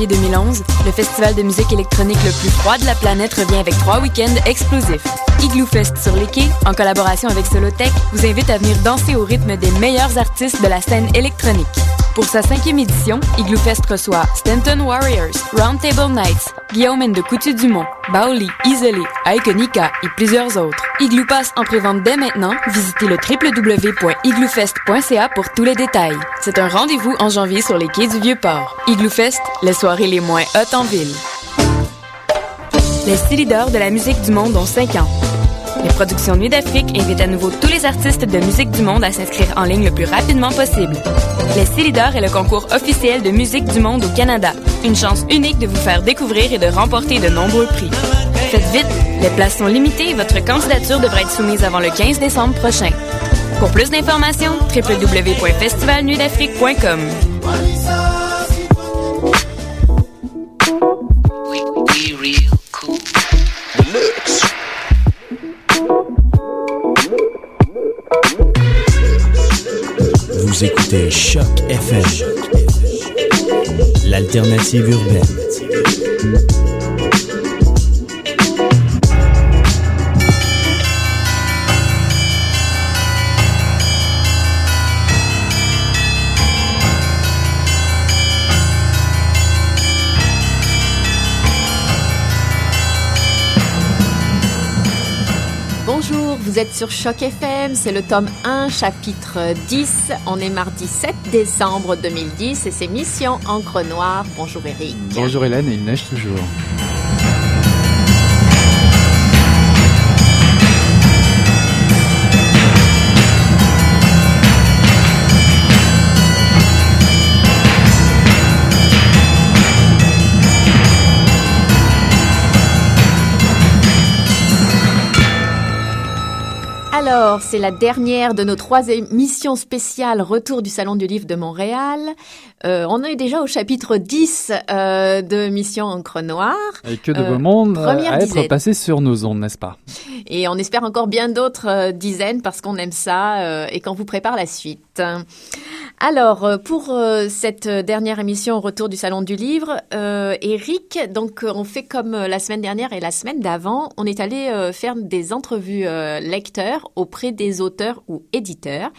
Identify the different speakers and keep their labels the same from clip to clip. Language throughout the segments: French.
Speaker 1: 4 janvier 2011, le festival de musique électronique le plus froid de la planète revient avec trois week-ends explosifs. Igloo Fest sur les quais, en collaboration avec Solotech, vous invite à venir danser au rythme des meilleurs artistes de la scène électronique. Pour sa cinquième édition, Igloo Fest reçoit Stanton Warriors, Roundtable Nights, Guillaume de Coutu-Dumont, Baoli, Isolé, Iconica et plusieurs autres. Igloo Pass en prévente dès maintenant. Visitez le www.igloofest.ca pour tous les détails. C'est un rendez-vous en janvier sur les quais du Vieux-Port. Igloo Fest, les soirées les moins hautes en ville. Les six leaders de la musique du monde ont 5 ans. Les productions Nuit d'Afrique invitent à nouveau tous les artistes de musique du monde à s'inscrire en ligne le plus rapidement possible. Les Célidors est le concours officiel de musique du monde au Canada. Une chance unique de vous faire découvrir et de remporter de nombreux prix. Faites vite, les places sont limitées et votre candidature devrait être soumise avant le 15 décembre prochain. Pour plus d'informations, www.festivalnuitdafrique.com.
Speaker 2: écoutez Choc FM, l'alternative urbaine.
Speaker 3: Sur Choc FM, c'est le tome 1, chapitre 10. On est mardi 7 décembre 2010 et c'est Mission Encre Noire. Bonjour Eric.
Speaker 4: Bonjour Hélène, et il neige toujours.
Speaker 3: Alors, c'est la dernière de nos trois émissions spéciales Retour du Salon du Livre de Montréal. Euh, on est déjà au chapitre 10 euh, de Mission Encre Noire.
Speaker 4: Et que de
Speaker 3: Euh,
Speaker 4: beau monde euh,
Speaker 3: première
Speaker 4: à être passé sur nos ondes, n'est-ce pas?
Speaker 3: Et on espère encore bien d'autres euh, dizaines parce qu'on aime ça et qu'on vous prépare la suite. Alors, pour cette dernière émission Retour du Salon du Livre, Eric, donc on fait comme la semaine dernière et la semaine d'avant, on est allé faire des entrevues lecteurs auprès des auteurs ou éditeurs.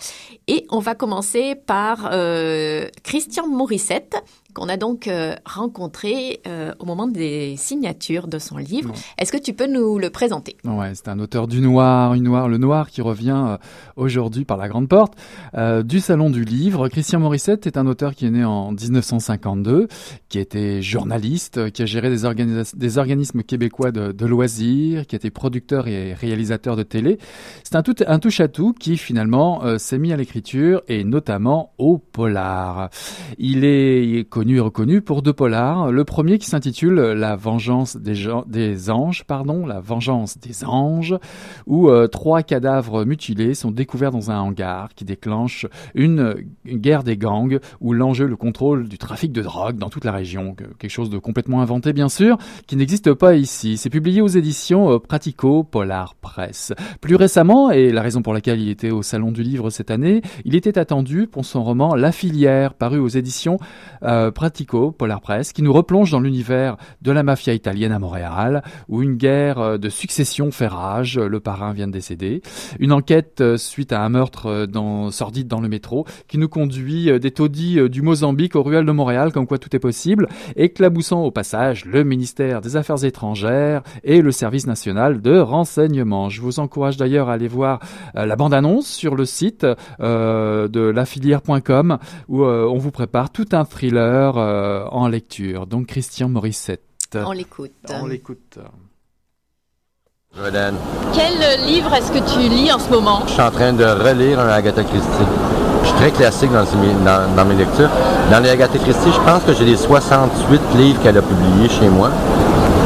Speaker 3: Et on va commencer par euh, Christian Morissette, qu'on a donc euh, rencontré euh, au moment des signatures de son livre. Est-ce que tu peux nous le présenter?
Speaker 4: Ouais, c'est un auteur du noir, une noir, le noir qui revient euh, aujourd'hui par la grande porte euh, du salon du livre. Christian Morissette est un auteur qui est né en 1952, qui était journaliste, qui a géré des, organismes québécois de, de loisirs, qui était producteur et réalisateur de télé. C'est un tout un touche à tout qui finalement s'est mis à l'écriture et notamment au polar. Il est, il est connu et reconnu pour deux polars. Le premier qui s'intitule La vengeance des, des anges, pardon, La vengeance des anges, où euh, trois cadavres mutilés sont découverts dans un hangar qui déclenche une, guerre des gangs où l'enjeu le contrôle du trafic de drogue dans toute la région. Que- Quelque chose de complètement inventé bien sûr, qui n'existe pas ici. C'est publié aux éditions euh, Pratico Polar Press. Plus récemment, et la raison pour laquelle il était au Salon du Livre cette année, il était attendu pour son roman La filière, paru aux éditions euh, Pratico Polar Press, qui nous replonge dans l'univers de la mafia italienne à Montréal, où une guerre euh, de succession fait rage, le parrain vient de décéder, une enquête euh, suite à un meurtre euh, sordide dans le métro, qui nous conduit des taudis du Mozambique aux ruelles de Montréal, comme quoi tout est possible, éclaboussant au passage le ministère des Affaires étrangères et le service national de renseignement. Je vous encourage d'ailleurs à aller voir la bande-annonce sur le site de lafilière.com où on vous prépare tout un thriller euh, en lecture. Donc Christian Morissette.
Speaker 3: On l'écoute.
Speaker 4: On l'écoute.
Speaker 5: Jordan,
Speaker 3: Quel livre est-ce que tu lis en ce moment?
Speaker 5: Je suis en train de relire un Agatha Christie. Je suis très classique dans, mes- dans- dans mes lectures. Dans les Agatha Christie, je pense que j'ai les 68 livres qu'elle a publiés chez moi.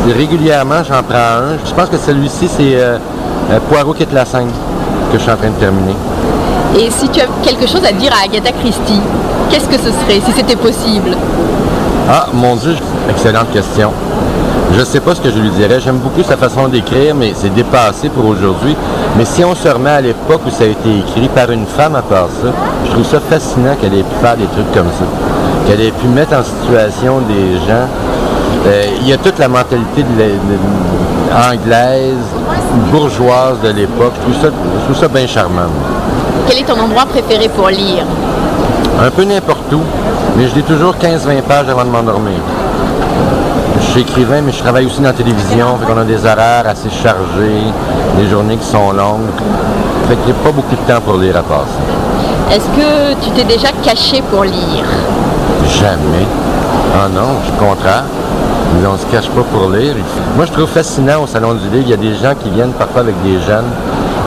Speaker 5: Et régulièrement, j'en prends un. Je pense que celui-ci, c'est euh, euh, Poirot quitte la scène que je suis en train de terminer.
Speaker 3: Et si tu as quelque chose à dire à Agatha Christie, qu'est-ce que ce serait si c'était possible?
Speaker 5: Ah, mon Dieu, excellente question. Je sais pas ce que je lui dirais. J'aime beaucoup sa façon d'écrire, mais c'est dépassé pour aujourd'hui. Mais si on se remet à l'époque où ça a été écrit par une femme à part ça, je trouve ça fascinant qu'elle ait pu faire des trucs comme ça. Qu'elle ait pu mettre en situation des gens. Euh, il y a toute la mentalité anglaise, bourgeoise de l'époque. Ça, je trouve ça bien charmant.
Speaker 3: Quel est ton endroit préféré pour lire?
Speaker 5: Un peu n'importe où, mais je lis toujours 15-20 pages avant de m'endormir. Je suis écrivain, mais je travaille aussi dans la télévision, fait qu'on a des horaires assez chargés, des journées qui sont longues. Fait qu'il n'y a pas beaucoup de temps pour lire à passer.
Speaker 3: Est-ce que tu t'es déjà caché pour lire?
Speaker 5: Jamais. Ah non, je suis contraire. Mais on ne se cache pas pour lire. Moi, je trouve fascinant au Salon du Livre, il y a des gens qui viennent parfois avec des jeunes.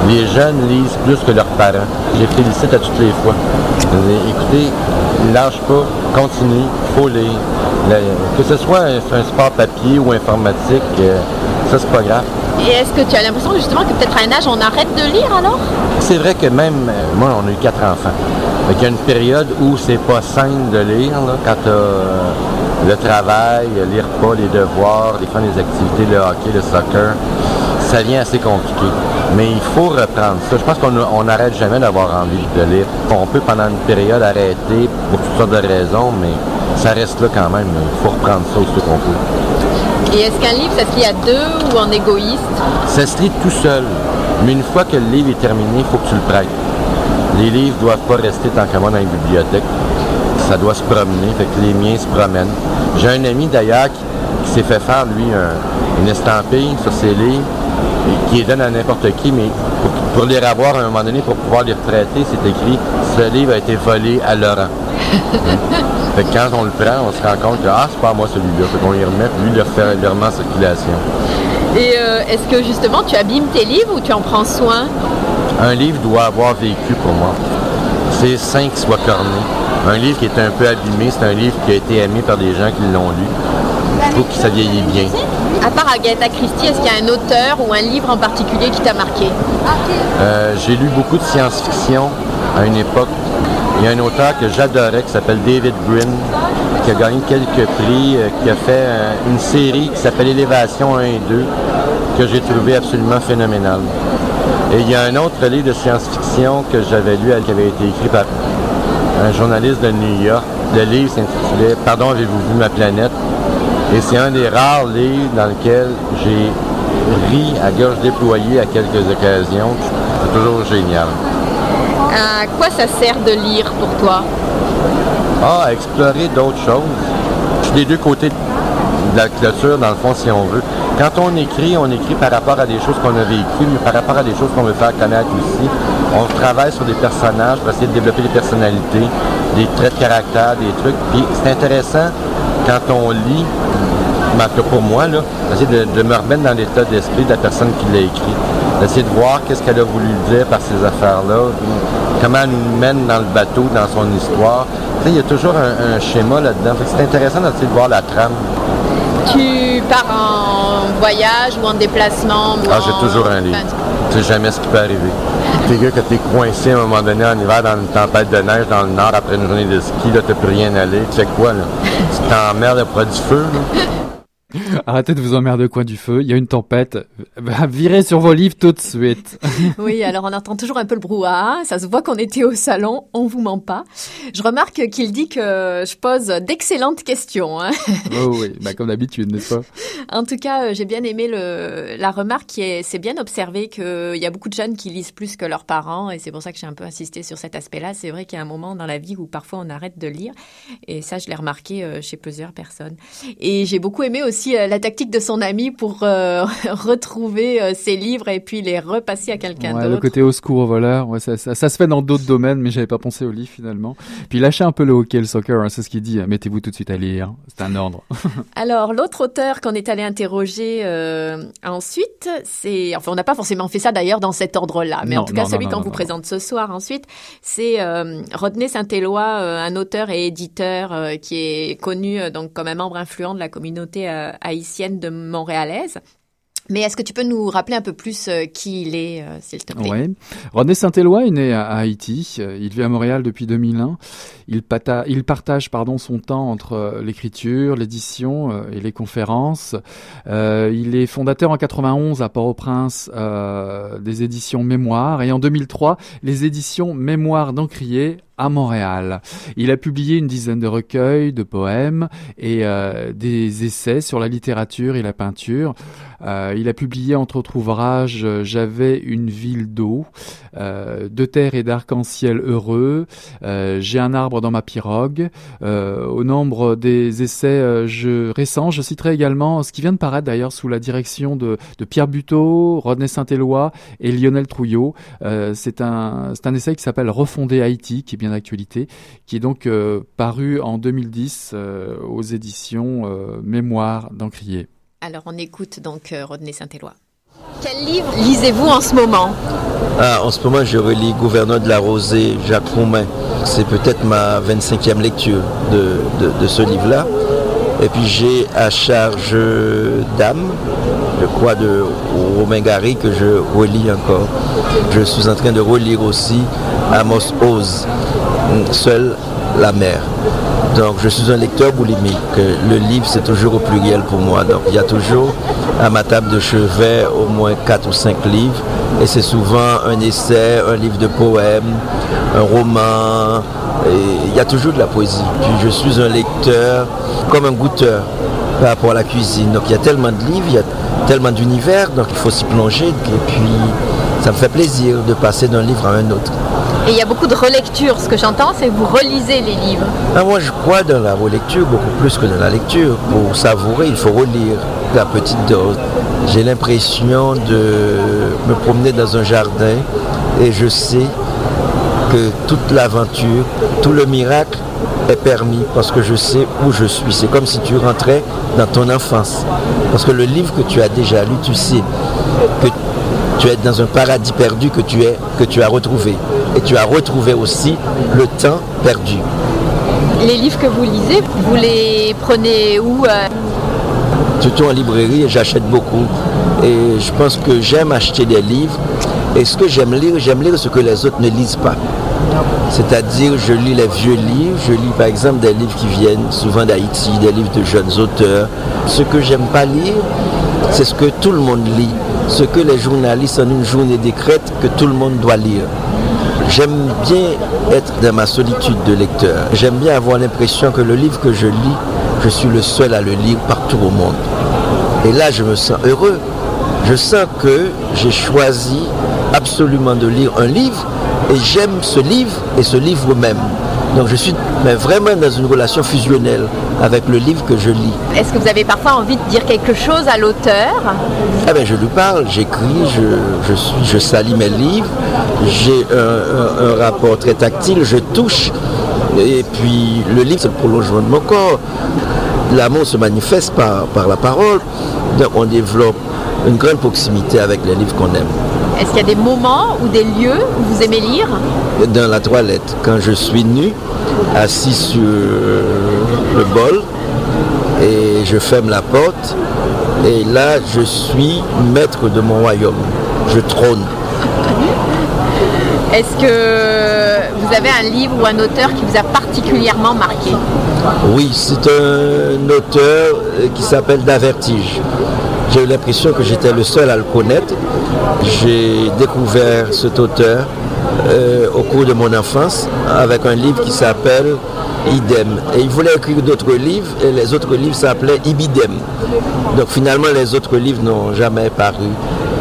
Speaker 5: Les jeunes lisent plus que leurs parents. Je les félicite à toutes les fois. Dis, Écoutez, lâche pas, continue, faut lire. Le- que ce soit un, un sport papier ou informatique, euh, ça, c'est pas grave.
Speaker 3: Et est-ce que tu as l'impression justement que peut-être à un âge on arrête de lire alors?
Speaker 5: C'est vrai que même, euh, moi, on a eu quatre enfants. Qu'il y a une période où c'est pas sain de lire, là, quand euh, le travail, les repas, les devoirs, les fois des activités, le hockey, le soccer. Ça devient assez compliqué. Mais il faut reprendre ça. Je pense qu'on n'arrête jamais d'avoir envie de lire. On peut pendant une période arrêter pour toutes sortes de raisons, mais ça reste là quand même. Il faut reprendre ça aussi qu'on peut.
Speaker 3: Et est-ce qu'un livre ça se lit à deux ou en égoïste?
Speaker 5: Ça se lit tout seul. Mais une fois que le livre est terminé, il faut que tu le prêtes. Les livres ne doivent pas rester tant qu'à moi dans les bibliothèques. Ça doit se promener, fait que les miens se promènent. J'ai un ami d'ailleurs qui, qui s'est fait faire, lui, un- une estampille sur ses livres, qui les donne à n'importe qui, mais pour, pour les revoir à un moment donné, pour pouvoir les retraiter, c'est écrit « Ce livre a été volé à Laurent ». Fait que quand on le prend, on se rend compte que « Ah, c'est pas à moi celui-là ». Fait qu'on y remet, lui, le remet en circulation.
Speaker 3: Et euh, est-ce que justement tu abîmes tes livres ou tu en prends soin?
Speaker 5: Un livre doit avoir vécu pour moi. C'est sain qu'il soit corné. Un livre qui est un peu abîmé, c'est un livre qui a été aimé par des gens qui l'ont lu. Je trouve que ça vieillit bien.
Speaker 3: À part Agatha Christie, est-ce qu'il y a un auteur ou un livre en particulier qui t'a marqué
Speaker 5: Euh, J'ai lu beaucoup de science-fiction à une époque. Il y a un auteur que j'adorais qui s'appelle David Brin, qui a gagné quelques prix, euh, qui a fait euh, une série qui s'appelle Élévation 1 et 2, que j'ai trouvé absolument phénoménal. Et il y a un autre livre de science-fiction que j'avais lu, qui avait été écrit par un journaliste de New York. Le livre s'intitulait Pardon, avez-vous vu ma planète? Et c'est un des rares livres dans lequel j'ai ri à gorge déployée à quelques occasions. C'est toujours génial.
Speaker 3: À quoi ça sert de lire pour toi?
Speaker 5: Ah, à explorer d'autres choses. Je suis des deux côtés de la clôture, dans le fond, si on veut. Quand on écrit, on écrit par rapport à des choses qu'on a vécues, mais par rapport à des choses qu'on veut faire connaître aussi. On travaille sur des personnages pour essayer de développer des personnalités, des traits de caractère, des trucs. Puis c'est intéressant quand on lit, en tout cas pour moi, là, d'essayer de, de me remettre dans l'état d'esprit de la personne qui l'a écrit. D'essayer de voir qu'est-ce qu'elle a voulu dire par ces affaires-là, comment elle nous mène dans le bateau, dans son histoire. Tu sais, il y a toujours un, un schéma là-dedans. C'est intéressant d'essayer de voir la trame.
Speaker 3: Tu pars en voyage ou en déplacement ou
Speaker 5: Ah,
Speaker 3: en-
Speaker 5: j'ai toujours un livre. Tu sais jamais ce qui peut arriver. Gars, quand t'es coincé à un moment donné en hiver dans une tempête de neige dans le nord après une journée de ski, là, t'as plus rien aller. Tu sais quoi, là? Tu t'emmerdes après du feu, là?
Speaker 4: Arrêtez de vous emmerder au coin du feu. Il y a une tempête. Bah, Virez sur vos livres tout de suite.
Speaker 3: Oui, alors on entend toujours un peu le brouhaha. Ça se voit qu'on était au salon. On vous ment pas. Je remarque qu'il dit que je pose d'excellentes questions. hein.
Speaker 4: oh oui, bah, comme d'habitude, n'est-ce pas?
Speaker 3: En tout cas, euh, j'ai bien aimé le, la remarque qui est, c'est bien observé qu'il y a beaucoup de jeunes qui lisent plus que leurs parents et c'est pour ça que j'ai un peu insisté sur cet aspect-là. C'est vrai qu'il y a un moment dans la vie où parfois on arrête de lire et ça, je l'ai remarqué euh, chez plusieurs personnes. Et j'ai beaucoup aimé aussi euh, la tactique de son ami pour euh, retrouver euh, ses livres et puis les repasser à quelqu'un
Speaker 4: Ouais, le
Speaker 3: d'autre.
Speaker 4: côté au secours voleur, ouais, ça, ça, ça se fait dans d'autres domaines, mais j'avais pas pensé au livre finalement. Puis lâchez un peu le hockey, le soccer, hein, c'est ce qu'il dit. Mettez-vous tout de suite à lire, c'est un ordre.
Speaker 3: Alors, l'autre auteur qu'on est allé interroger euh, ensuite, c'est... Enfin, on n'a pas forcément fait ça d'ailleurs dans cet ordre-là, mais
Speaker 4: Non,
Speaker 3: en tout cas,
Speaker 4: non,
Speaker 3: celui qu'on vous présente ce soir ensuite, c'est euh, Rodney Saint-Éloi, euh, un auteur et éditeur qui est connu donc comme un membre influent de la communauté haïtienne de montréalaise. Mais est-ce que tu peux nous rappeler un peu plus euh, qui il est, euh, s'il te plaît?
Speaker 4: Oui. René Saint-Éloi est né à Haïti. Euh, il vit à Montréal depuis 2001. Il, partage pardon, son temps entre l'écriture, l'édition et les conférences. Il est fondateur en 91 à Port-au-Prince des éditions Mémoire et en 2003 les éditions Mémoire d'Encrier à Montréal. Il a publié une dizaine de recueils de poèmes et des essais sur la littérature et la peinture. Il a publié entre autres ouvrages euh, J'avais une ville d'eau, euh, De terre et d'arc-en-ciel heureux, euh, J'ai un arbre dans ma pirogue. Au nombre des essais je, récents, je citerai également ce qui vient de paraître d'ailleurs sous la direction de, Pierre Buteau, Rodney Saint-Éloi et Lionel Trouillot. c'est un, un essai qui s'appelle Refonder Haïti, qui est bien d'actualité, qui est donc paru en 2010 aux éditions Mémoire d'Encrier.
Speaker 3: Alors on écoute donc euh, Rodney Saint-Éloi. Quel livre lisez-vous en ce moment?
Speaker 6: Ah, En ce moment, je relis Gouverneur de la Rosée, Jacques Roumain. C'est peut-être ma 25e lecture de, de, ce livre-là. Et puis j'ai à charge d'âme, je crois, de Romain Gary que je relis encore. Je suis en train de relire aussi Amos Oz, Seule la mer. Donc je suis un lecteur boulimique. Le livre c'est toujours au pluriel pour moi. Donc il y a toujours à ma table de chevet au moins 4 ou 5 livres. Et c'est souvent un essai, un livre de poèmes, un roman. Il y a toujours de la poésie. Puis je suis un lecteur comme un goûteur par rapport à la cuisine. Donc il y a tellement de livres, il y a tellement d'univers, donc il faut s'y plonger. Et puis ça me fait plaisir de passer d'un livre à un autre.
Speaker 3: Et il y a beaucoup de relecture. Ce que j'entends, c'est que vous relisez les livres.
Speaker 6: Ah, moi, je crois dans la relecture beaucoup plus que dans la lecture. Pour savourer, il faut relire la petite dose. J'ai l'impression de me promener dans un jardin et je sais que toute l'aventure, tout le miracle est permis parce que je sais où je suis. C'est comme si tu rentrais dans ton enfance. Parce que le livre que tu as déjà lu, tu sais que tu es dans un paradis perdu que tu, es, que tu as retrouvé. Et tu as retrouvé aussi le temps perdu.
Speaker 3: Les livres que vous lisez, vous les prenez où euh?
Speaker 6: Surtout en librairie, j'achète beaucoup. Et je pense que j'aime acheter des livres. Et ce que j'aime lire, j'aime lire ce que les autres ne lisent pas. C'est-à-dire, je lis les vieux livres, je lis par exemple des livres qui viennent souvent d'Haïti, des livres de jeunes auteurs. Ce que j'aime pas lire, c'est ce que tout le monde lit ce que les journalistes en une journée décrètent que tout le monde doit lire. J'aime bien être dans ma solitude de lecteur. J'aime bien avoir l'impression que le livre que je lis, je suis le seul à le lire partout au monde. Et là, je me sens heureux. Je sens que j'ai choisi absolument de lire un livre et j'aime ce livre et ce livre même. Donc je suis vraiment dans une relation fusionnelle avec le livre que je lis.
Speaker 3: Est-ce que vous avez parfois envie de dire quelque chose à l'auteur?
Speaker 6: Ah ben, Je lui parle, j'écris, je, suis, je salis mes livres, j'ai un, rapport très tactile, je touche. Et puis le livre, c'est le prolongement de mon corps. L'amour se manifeste par, par la parole. Donc on développe une grande proximité avec les livres qu'on aime.
Speaker 3: Est-ce qu'il y a des moments ou des lieux où vous aimez lire
Speaker 6: Dans la toilette, quand je suis nu, assis sur le bol, et je ferme la porte, et là je suis maître de mon royaume. Je trône.
Speaker 3: Est-ce que vous avez un livre ou un auteur qui vous a particulièrement marqué?
Speaker 6: Oui, c'est un auteur qui s'appelle Davertige. J'ai eu l'impression que j'étais le seul à le connaître. J'ai découvert cet auteur euh, au cours de mon enfance avec un livre qui s'appelle Idem. Et il voulait écrire d'autres livres et les autres livres s'appelaient Ibidem. Donc finalement les autres livres n'ont jamais paru.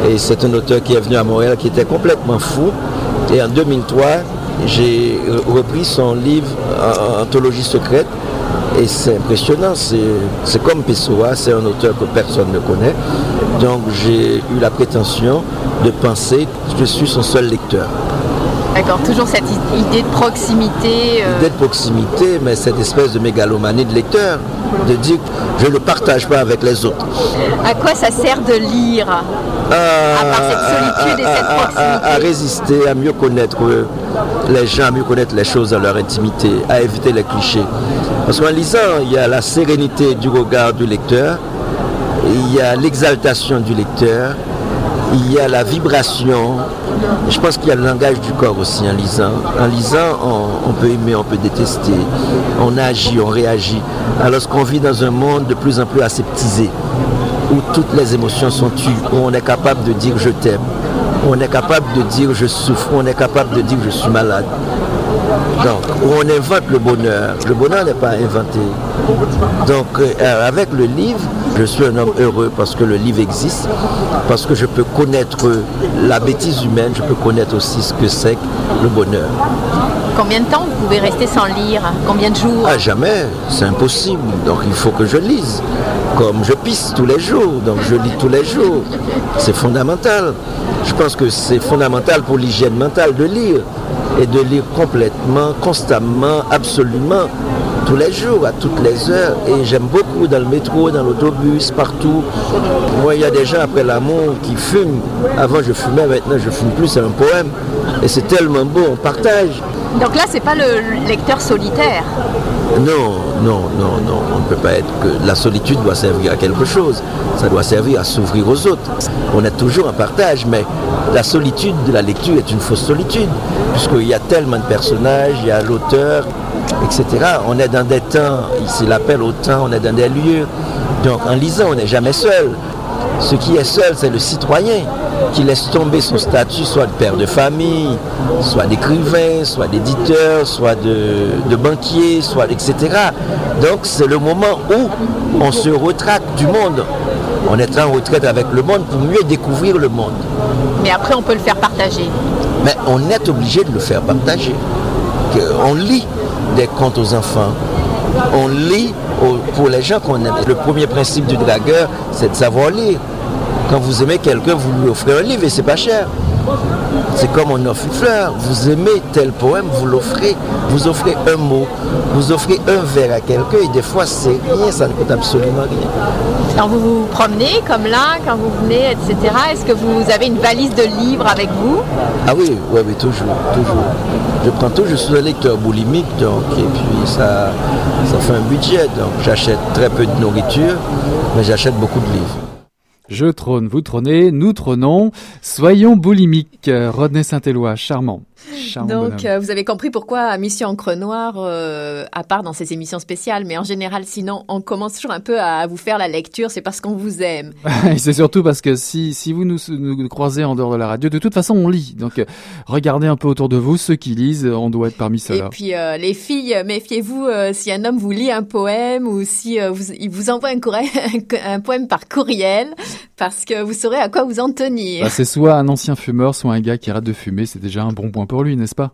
Speaker 6: Et c'est un auteur qui est venu à Montréal qui était complètement fou. Et en 2003, j'ai repris son livre Anthologie secrète et c'est impressionnant, c'est comme Pessoa, c'est un auteur que personne ne connaît. Donc j'ai eu la prétention de penser que je suis son seul lecteur.
Speaker 3: D'accord, toujours cette idée de proximité.
Speaker 6: Euh... Idée de proximité, mais cette espèce de mégalomanie de lecteur, de dire je ne partage pas avec les autres.
Speaker 3: À quoi ça sert de lire? À part cette solitude et cette proximité
Speaker 6: à, résister, à mieux connaître les gens, à mieux connaître les choses dans leur intimité, à éviter les clichés. Parce qu'en lisant, il y a la sérénité du regard du lecteur il y a l'exaltation du lecteur, il y a la vibration. Je pense qu'il y a le langage du corps aussi en lisant. En lisant, on, peut aimer, on peut détester, on agit, on réagit. Alors qu'on vit dans un monde de plus en plus aseptisé, où toutes les émotions sont tues, où on est capable de dire je t'aime, où on est capable de dire je souffre, où on est capable de dire je suis malade. Donc, où on invente le bonheur. Le bonheur n'est pas inventé. Donc, euh, avec le livre, je suis un homme heureux parce que le livre existe, parce que je peux connaître la bêtise humaine, je peux connaître aussi ce que c'est le bonheur.
Speaker 3: Combien de temps vous pouvez rester sans lire? Combien de jours?
Speaker 6: Ah, Jamais, c'est impossible. Donc il faut que je lise. Comme je pisse tous les jours, donc je lis tous les jours. C'est fondamental. Je pense que c'est fondamental pour l'hygiène mentale de lire et de lire complètement, constamment, absolument, tous les jours, à toutes les heures. Et j'aime beaucoup dans le métro, dans l'autobus, partout. Moi, il y a des gens après l'amour qui fument. Avant, je fumais, maintenant, je fume plus, c'est un poème. Et c'est tellement beau, on partage.
Speaker 3: Donc là, c'est pas le lecteur solitaire.
Speaker 6: Non, non, non, non. On ne peut pas être que. La solitude doit servir à quelque chose. Ça doit servir à s'ouvrir aux autres. On est toujours en partage, mais la solitude de la lecture est une fausse solitude, puisqu'il y a tellement de personnages, il y a l'auteur, etc. On est dans des temps, ici l'appel au temps, on est dans des lieux. Donc en lisant, on n'est jamais seul. Ce qui est seul, c'est le citoyen qui laisse tomber son statut soit de père de famille, soit d'écrivain, soit d'éditeur, soit de, banquier, soit etc. Donc c'est le moment où on se retraque du monde. On est en retraite avec le monde pour mieux découvrir le monde.
Speaker 3: Mais après, on peut le faire partager.
Speaker 6: Mais on est obligé de le faire partager. On lit des contes aux enfants. On lit pour les gens qu'on aime. Le premier principe du dragueur, c'est de savoir lire. Quand vous aimez quelqu'un, vous lui offrez un livre et c'est pas cher. C'est comme on offre une fleur. Vous aimez tel poème, vous l'offrez. Vous offrez un mot, vous offrez un verre à quelqu'un et des fois c'est rien, ça ne coûte absolument rien.
Speaker 3: Quand vous vous promenez comme là, quand vous venez, etc., est-ce que vous avez une valise de livres avec vous?
Speaker 6: Ah oui, oui, oui, toujours, toujours. Je prends tout, je suis un lecteur boulimique, donc, et puis ça, ça fait un budget. Donc j'achète très peu de nourriture, mais j'achète beaucoup de livres.
Speaker 4: Je trône, vous trônez, nous trônons. Soyons boulimiques. Rodney Saint-Éloi, charmant.
Speaker 3: Donc, euh, vous avez compris pourquoi Mission Encre Noire, euh, à part dans ces émissions spéciales, mais en général, sinon, on commence toujours un peu à vous faire la lecture, c'est parce qu'on vous aime.
Speaker 4: Et c'est surtout parce que si, si vous nous, nous, croisez en dehors de la radio, de toute façon, on lit. Donc, euh, regardez un peu autour de vous, ceux qui lisent, on doit être parmi ceux-là.
Speaker 3: Et puis, les filles, méfiez-vous si un homme vous lit un poème ou si vous, il vous envoie un, un, poème par courriel, parce que vous saurez à quoi vous en tenir.
Speaker 4: Bah, c'est soit un ancien fumeur, soit un gars qui arrête de fumer, c'est déjà un bon point pour lui, n'est-ce pas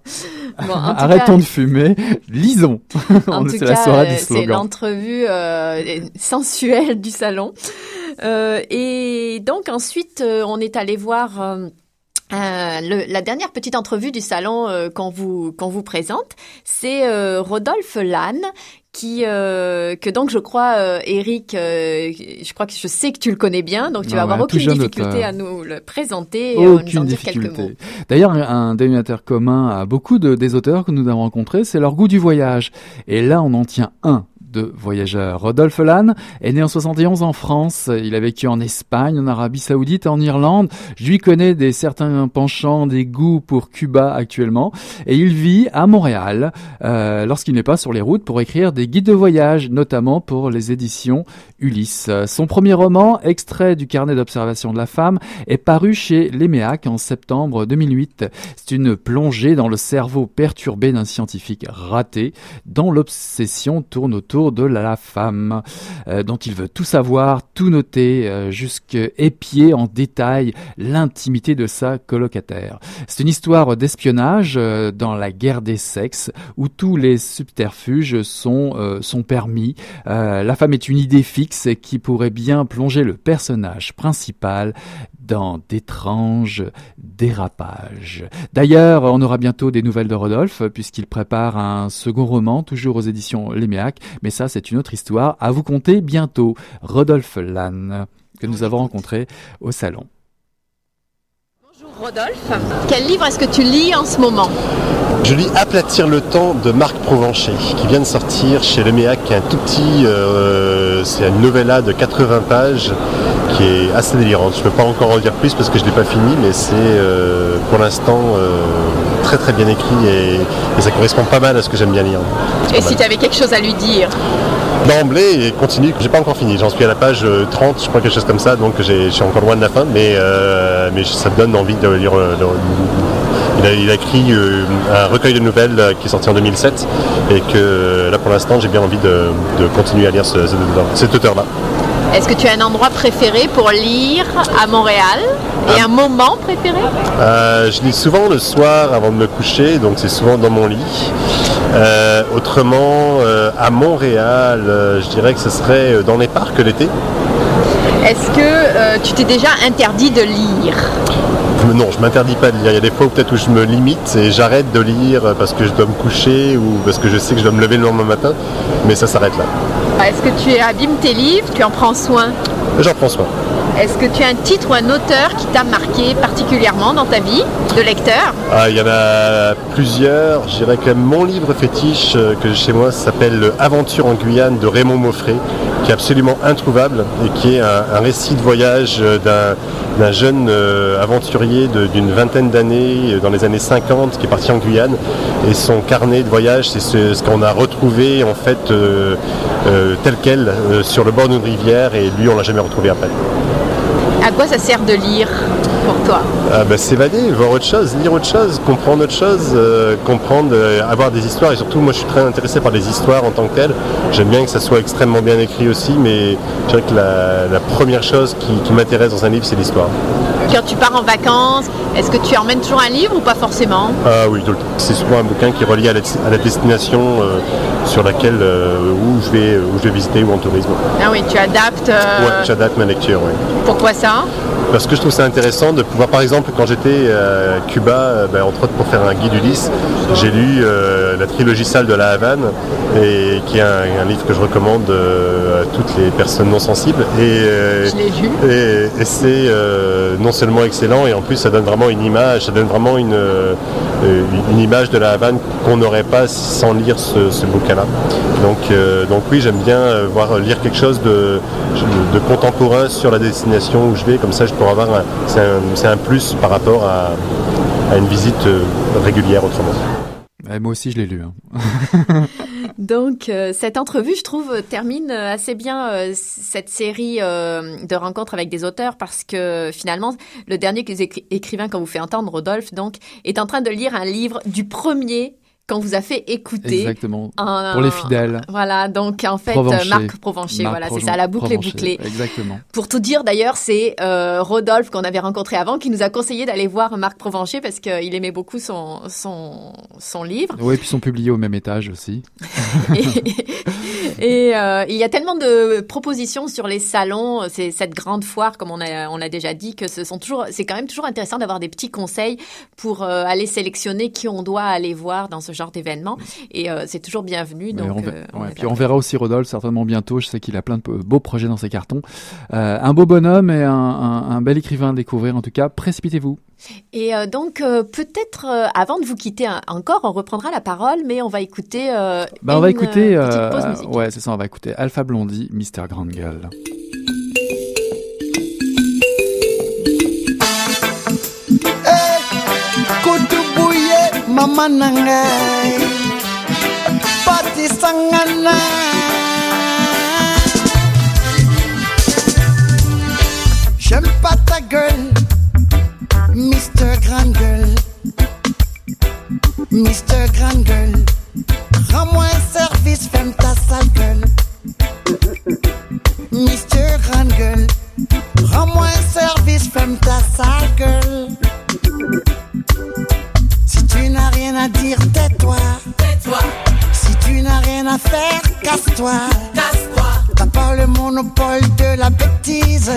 Speaker 4: Arrêtons de fumer, lisons.
Speaker 3: En tout cas, c'est l'entrevue euh, sensuelle du salon. Euh, et donc ensuite, euh, on est allé voir. la dernière petite entrevue du salon qu'on vous qu'on vous présente, c'est Rodolphe Lannes qui euh, que donc je crois euh, Eric euh, je crois que je sais que tu le connais bien donc tu vas avoir aucune difficulté à nous le présenter et aucune nous en dire quelques mots.
Speaker 4: D'ailleurs un dénominateur commun à beaucoup de, des auteurs que nous avons rencontrés c'est leur goût du voyage. Et là on en tient un de voyageurs. Rodolphe Lannes est né en 71 en France. Il a vécu en Espagne, en Arabie Saoudite, en Irlande. Je lui connais des certains penchants, des goûts pour Cuba actuellement. Et il vit à Montréal euh, lorsqu'il n'est pas sur les routes pour écrire des guides de voyage, notamment pour les éditions Ulysse. Son premier roman, extrait du carnet d'observation de la femme, est paru chez Léméac en septembre 2008. C'est une plongée dans le cerveau perturbé d'un scientifique raté, dont l'obsession tourne autour de la femme, euh, dont il veut tout savoir, tout noter, euh, épier en détail l'intimité de sa colocataire. C'est une histoire d'espionnage euh, dans la guerre des sexes, où tous les subterfuges sont, euh, sont permis. la femme est une idée fixe qui pourrait bien plonger le personnage principal dans d'étranges dérapages. D'ailleurs, on aura bientôt des nouvelles de Rodolphe, puisqu'il prépare un second roman, toujours aux éditions Léméac, mais ça c'est une autre histoire à vous conter bientôt. Rodolphe Lannes, que nous avons rencontré au salon.
Speaker 3: Rodolphe, quel livre est-ce que tu lis en ce moment?
Speaker 7: Je lis Aplatir le temps de Marc Provencher, qui vient de sortir chez Le Méac, qui est un tout petit, euh, c'est une novella de 80 pages qui est assez délirante. Je ne peux pas encore en dire plus parce que je ne l'ai pas fini, mais c'est euh, pour l'instant euh, très très bien écrit et, et ça correspond pas mal à ce que j'aime bien lire.
Speaker 3: Et si tu avais quelque chose à lui dire
Speaker 7: D'emblée, et continue, j'ai pas encore fini, j'en suis à la page euh, 30, je crois quelque chose comme ça, donc j'ai- je suis encore loin de la fin, mais, euh, mais ça me donne envie de lire. euh, il, a, il a écrit euh, un recueil de nouvelles euh, qui est sorti en 2007 et que là pour l'instant j'ai bien envie de, de continuer à lire ce- ce- cet auteur-là.
Speaker 3: Est-ce que tu as un endroit préféré pour lire à Montréal Et
Speaker 7: Ah.
Speaker 3: un moment préféré?
Speaker 7: Euh, je lis souvent le soir avant de me coucher, donc c'est souvent dans mon lit. Euh, autrement, euh, à Montréal, je dirais que ce serait dans les parcs l'été.
Speaker 3: Est-ce que tu t'es déjà interdit de lire?
Speaker 7: Non, je m'interdis pas de lire. Il y a des fois peut-être où je me limite et j'arrête de lire parce que je dois me coucher ou parce que je sais que je dois me lever le lendemain matin, mais ça s'arrête là.
Speaker 3: Est-ce que tu abîmes tes livres Tu en prends soin?
Speaker 7: J'en prends soin.
Speaker 3: Est-ce que tu as un titre ou un auteur qui t'a marqué particulièrement dans ta vie de lecteur?
Speaker 7: Ah, il y en a plusieurs. Je dirais que mon livre fétiche euh, que j'ai chez moi s'appelle Aventure en Guyane de Raymond Moffret, qui est absolument introuvable et qui est un, récit de voyage euh, d'un jeune euh, aventurier d'une vingtaine d'années, euh, dans les années 50, qui est parti en Guyane. Et son carnet de voyage, c'est ce, qu'on a retrouvé en fait tel quel sur le bord d'une rivière et lui on l'a jamais retrouvé après.
Speaker 3: À quoi ça sert de lire? Pour toi
Speaker 7: Ah bah, s'évader, voir autre chose, lire autre chose, comprendre autre chose, euh, comprendre, euh, avoir des histoires. Et surtout, moi, je suis très intéressé par les histoires en tant que telles. J'aime bien que ça soit extrêmement bien écrit aussi, mais je dirais que la, la première chose qui, qui m'intéresse dans un livre, c'est l'histoire.
Speaker 3: Quand tu pars en vacances, est-ce que tu emmènes toujours un livre ou pas forcément?
Speaker 7: Ah oui, c'est souvent un bouquin qui est relié à la, à la destination euh, sur laquelle euh, où je vais où je vais visiter ou en tourisme.
Speaker 3: Ah oui, tu adaptes. euh,
Speaker 7: Ouais, j'adapte ma lecture. ouais.
Speaker 3: pourquoi ça?
Speaker 7: Parce que je trouve ça intéressant de pouvoir, par exemple, quand j'étais à Cuba, euh, ben, entre autres pour faire un guide Ulysse, j'ai lu euh, la trilogie sale de la Havane, et, qui est un, un livre que je recommande euh, à toutes les personnes non sensibles. Et, euh,
Speaker 3: Je l'ai lu.
Speaker 7: et, et c'est euh, non seulement excellent, et en plus ça donne vraiment une image, ça donne vraiment une, euh, une image de la Havane qu'on n'aurait pas sans lire ce, ce bouquin-là. Donc, euh, donc oui, j'aime bien euh, voir lire quelque chose de, de contemporain sur la destination où je vais, comme ça je pourrais avoir un, c'est un, c'est un plus par rapport à, à une visite euh, régulière autrement.
Speaker 4: Ouais, moi aussi, je l'ai lu. hein.
Speaker 3: Donc, euh, cette entrevue, je trouve, termine euh, assez bien euh, cette série euh, de rencontres avec des auteurs parce que finalement, le dernier que vous écri- écrivain qu'on vous fait entendre, Rodolphe, donc, est en train de lire un livre du premier qu'on vous a fait écouter.
Speaker 4: Exactement.
Speaker 3: En-
Speaker 4: Pour les fidèles.
Speaker 3: Voilà, donc en fait,
Speaker 4: Provencher.
Speaker 3: euh, Marc Provencher,
Speaker 4: Marc
Speaker 3: voilà, c'est ça, la boucle est bouclée.
Speaker 4: Exactement.
Speaker 3: Pour tout dire, d'ailleurs, c'est euh, Rodolphe qu'on avait rencontré avant qui nous a conseillé d'aller voir Marc Provencher parce qu'il aimait beaucoup son, son, son livre.
Speaker 4: Oui, puis ils sont publiés au même étage aussi.
Speaker 3: Et, et, euh, il y a tellement de propositions sur les salons, c'est cette grande foire, comme on a, on a déjà dit, que ce sont toujours, c'est quand même toujours intéressant d'avoir des petits conseils pour euh, aller sélectionner qui on doit aller voir dans ce genre d'événement. Et euh, c'est toujours bienvenu. Donc,
Speaker 4: on, ver- ouais,
Speaker 3: est
Speaker 4: puis on verra aussi Rodolphe certainement bientôt. Je sais qu'il a plein de beaux projets dans ses cartons. Un beau bonhomme et un, un- un bel écrivain à découvrir. En tout cas, précipitez-vous.
Speaker 3: Et donc, euh, peut-être, euh, avant de vous quitter un- encore, on reprendra la parole, mais on va écouter. euh,
Speaker 4: Bah, on va écouter.
Speaker 3: petite pause musicale.
Speaker 4: ouais, c'est ça. On va écouter Alpha Blondie, Mister Grande Gueule.
Speaker 8: kutubuye mama na ngai patisangana j'aime pas ta gueule Mister Grande Gueule Mister Grande Gueule rends-moi un service ferme ta sale gueule Mister Grande Gueule rends-moi un service ferme ta sale gueule si tu n'as rien à dire, tais-toi. Si tu n'as rien à faire, casse-toi. T'as pas le monopole de la bêtise.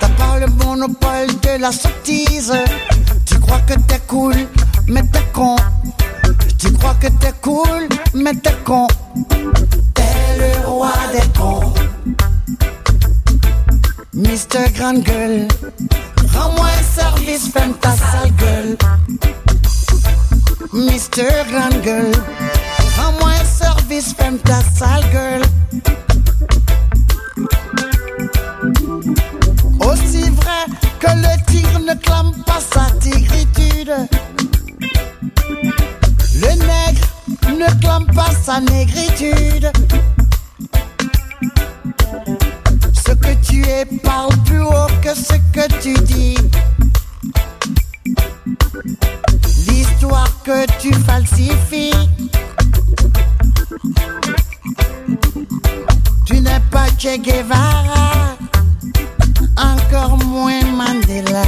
Speaker 8: T'as pas le monopole de la sottise. Tu crois que t'es cool, mais t'es con. Tu crois que t'es cool, mais t'es con. T'es le roi des cons. Mister Grande Gueule, rends-moi un service, ferme ta sale gueule. Mister Grande Gueule, rends-moi un service, ferme ta sale gueule. Au clame pas sa tigritude. Ne clame pas sa négritude. Ce que tu es parle plus haut que ce que tu dis. L'histoire que tu falsifies. Tu n'es pas Che Guevara, encore moins Mandela.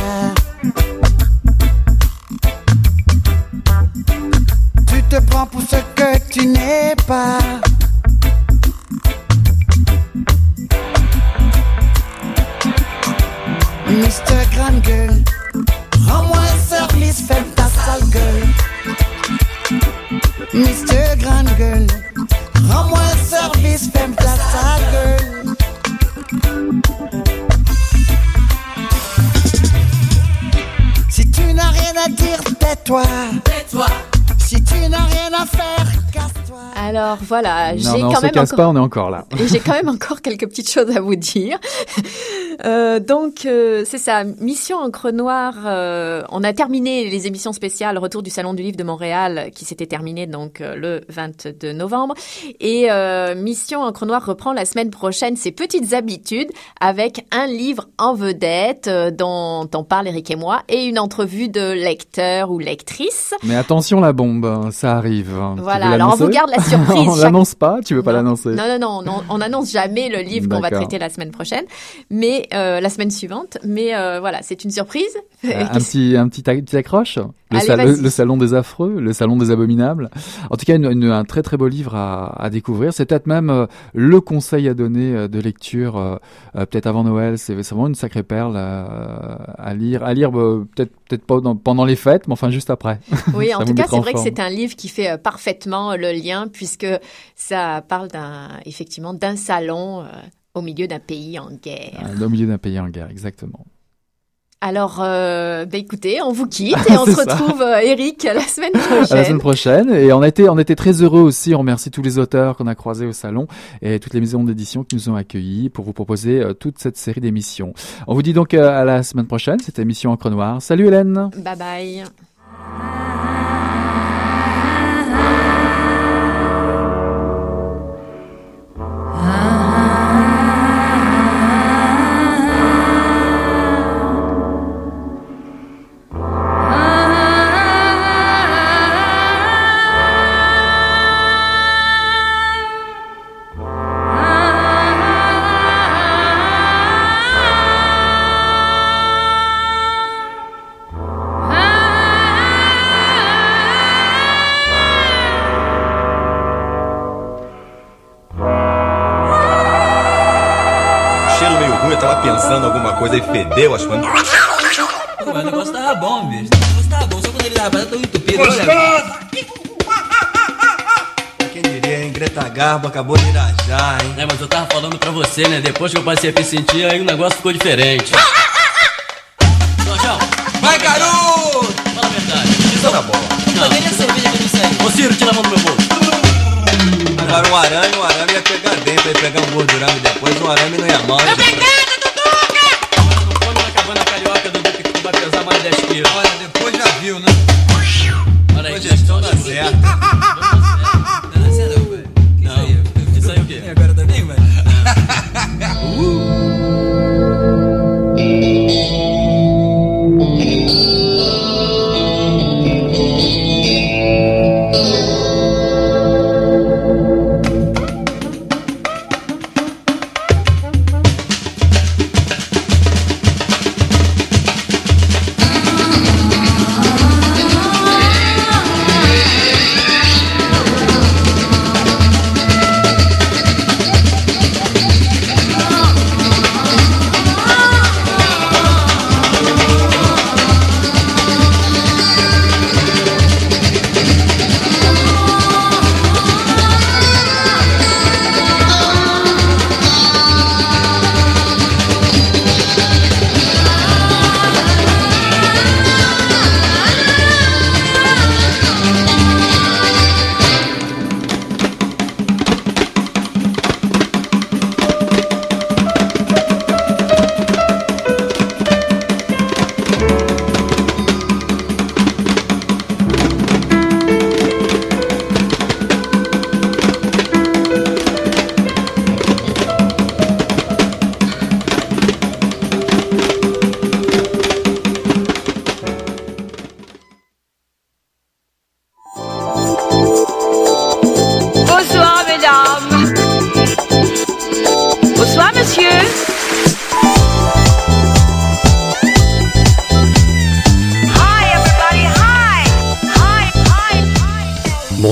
Speaker 8: Te prends pour ce que tu n'es pas. Mr. Grande Gueule, rends-moi un service, fais ta sale gueule. Mr. Grande Gueule, rends-moi un service, fais ta sale gueule. Si tu n'as rien à dire, tais-toi. Tais-toi. Tu n'as rien à faire.
Speaker 3: Alors voilà, j'ai
Speaker 4: non, on
Speaker 3: quand
Speaker 4: se
Speaker 3: même
Speaker 4: casse
Speaker 3: encore...
Speaker 4: pas, on est encore là.
Speaker 3: J'ai quand même encore quelques petites choses à vous dire. Euh, donc, euh, c'est ça, Mission Encre Noire. euh, on a terminé les émissions spéciales Retour du Salon du Livre de Montréal, qui s'était terminé donc euh, le 22 novembre. Et euh, Mission Encre Noire reprend la semaine prochaine ses petites habitudes avec un livre en vedette euh, dont on parle Eric et moi et une entrevue de lecteur ou lectrice.
Speaker 4: Mais attention la bombe, ça arrive.
Speaker 3: Voilà, alors on vous garde la surprise.
Speaker 4: on
Speaker 3: chaque-
Speaker 4: l'annonce pas, tu veux pas
Speaker 3: Non.
Speaker 4: l'annoncer
Speaker 3: Non, non, non, on n'annonce jamais le livre qu'on va traiter la semaine prochaine, mais euh, la semaine suivante. Mais euh, voilà, c'est une surprise.
Speaker 4: Euh, un petit, un petit, petit accroche. Le,
Speaker 3: Allez,
Speaker 4: sal-
Speaker 3: vas-y.
Speaker 4: le- le salon des affreux, le salon des abominables. En tout cas, une- une- un très très beau livre à, à découvrir. C'est peut-être même euh, le conseil à donner de lecture, peut-être avant Noël. C'est vraiment une sacrée perle à lire. À lire peut-être peut-être pas dans- pendant les fêtes, mais enfin juste après.
Speaker 3: Oui, en tout cas, c'est vrai que c'est un livre qui fait euh, parfaitement le lien puisque ça parle d'un, effectivement, d'un salon euh, au milieu d'un pays en guerre.
Speaker 4: Euh, Au milieu d'un pays en guerre, exactement.
Speaker 3: Alors, euh, bah, écoutez, on vous quitte et on se retrouve, euh, Eric, la semaine
Speaker 4: À la
Speaker 3: prochaine.
Speaker 4: semaine prochaine. Et on a été, on était très heureux aussi. On remercie tous les auteurs qu'on a croisés au salon et toutes les maisons d'édition qui nous ont accueillis pour vous proposer euh, toute cette série d'émissions. On vous dit donc euh, à la semaine prochaine. C'était émission Encre Noire. Salut Hélène.
Speaker 3: Bye bye.
Speaker 9: Coisa e fedeu as coisas.
Speaker 10: Pô, mas o negócio tava bom, bicho. O negócio tava bom, só quando ele tava tão entupido. Olha,
Speaker 9: Quem diria, hein? Greta Garbo acabou de irajar, hein?
Speaker 10: é, mas eu tava falando pra você, né? Depois que eu passei a me sentir, aí o negócio ficou diferente. Jorjão,
Speaker 9: Vai, garoto!
Speaker 10: fala a verdade.
Speaker 9: Isso tá bom.
Speaker 10: Não. Cadê a cerveja que eu não sei? Ô Ciro, tira a mão do meu bolso.
Speaker 9: Agora um arame, um arame ia pegar dentro, ia pegar um gordurame depois, um arame não ia mal. hein, gente?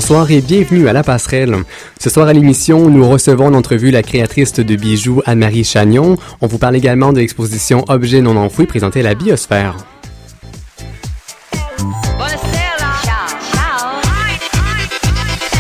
Speaker 11: Bonsoir et bienvenue à La Passerelle. Ce soir à l'émission, nous recevons en entrevue la créatrice de bijoux Anne-Marie Chagnon. On vous parle également de l'exposition Objets non enfouis présentée à la Biosphère.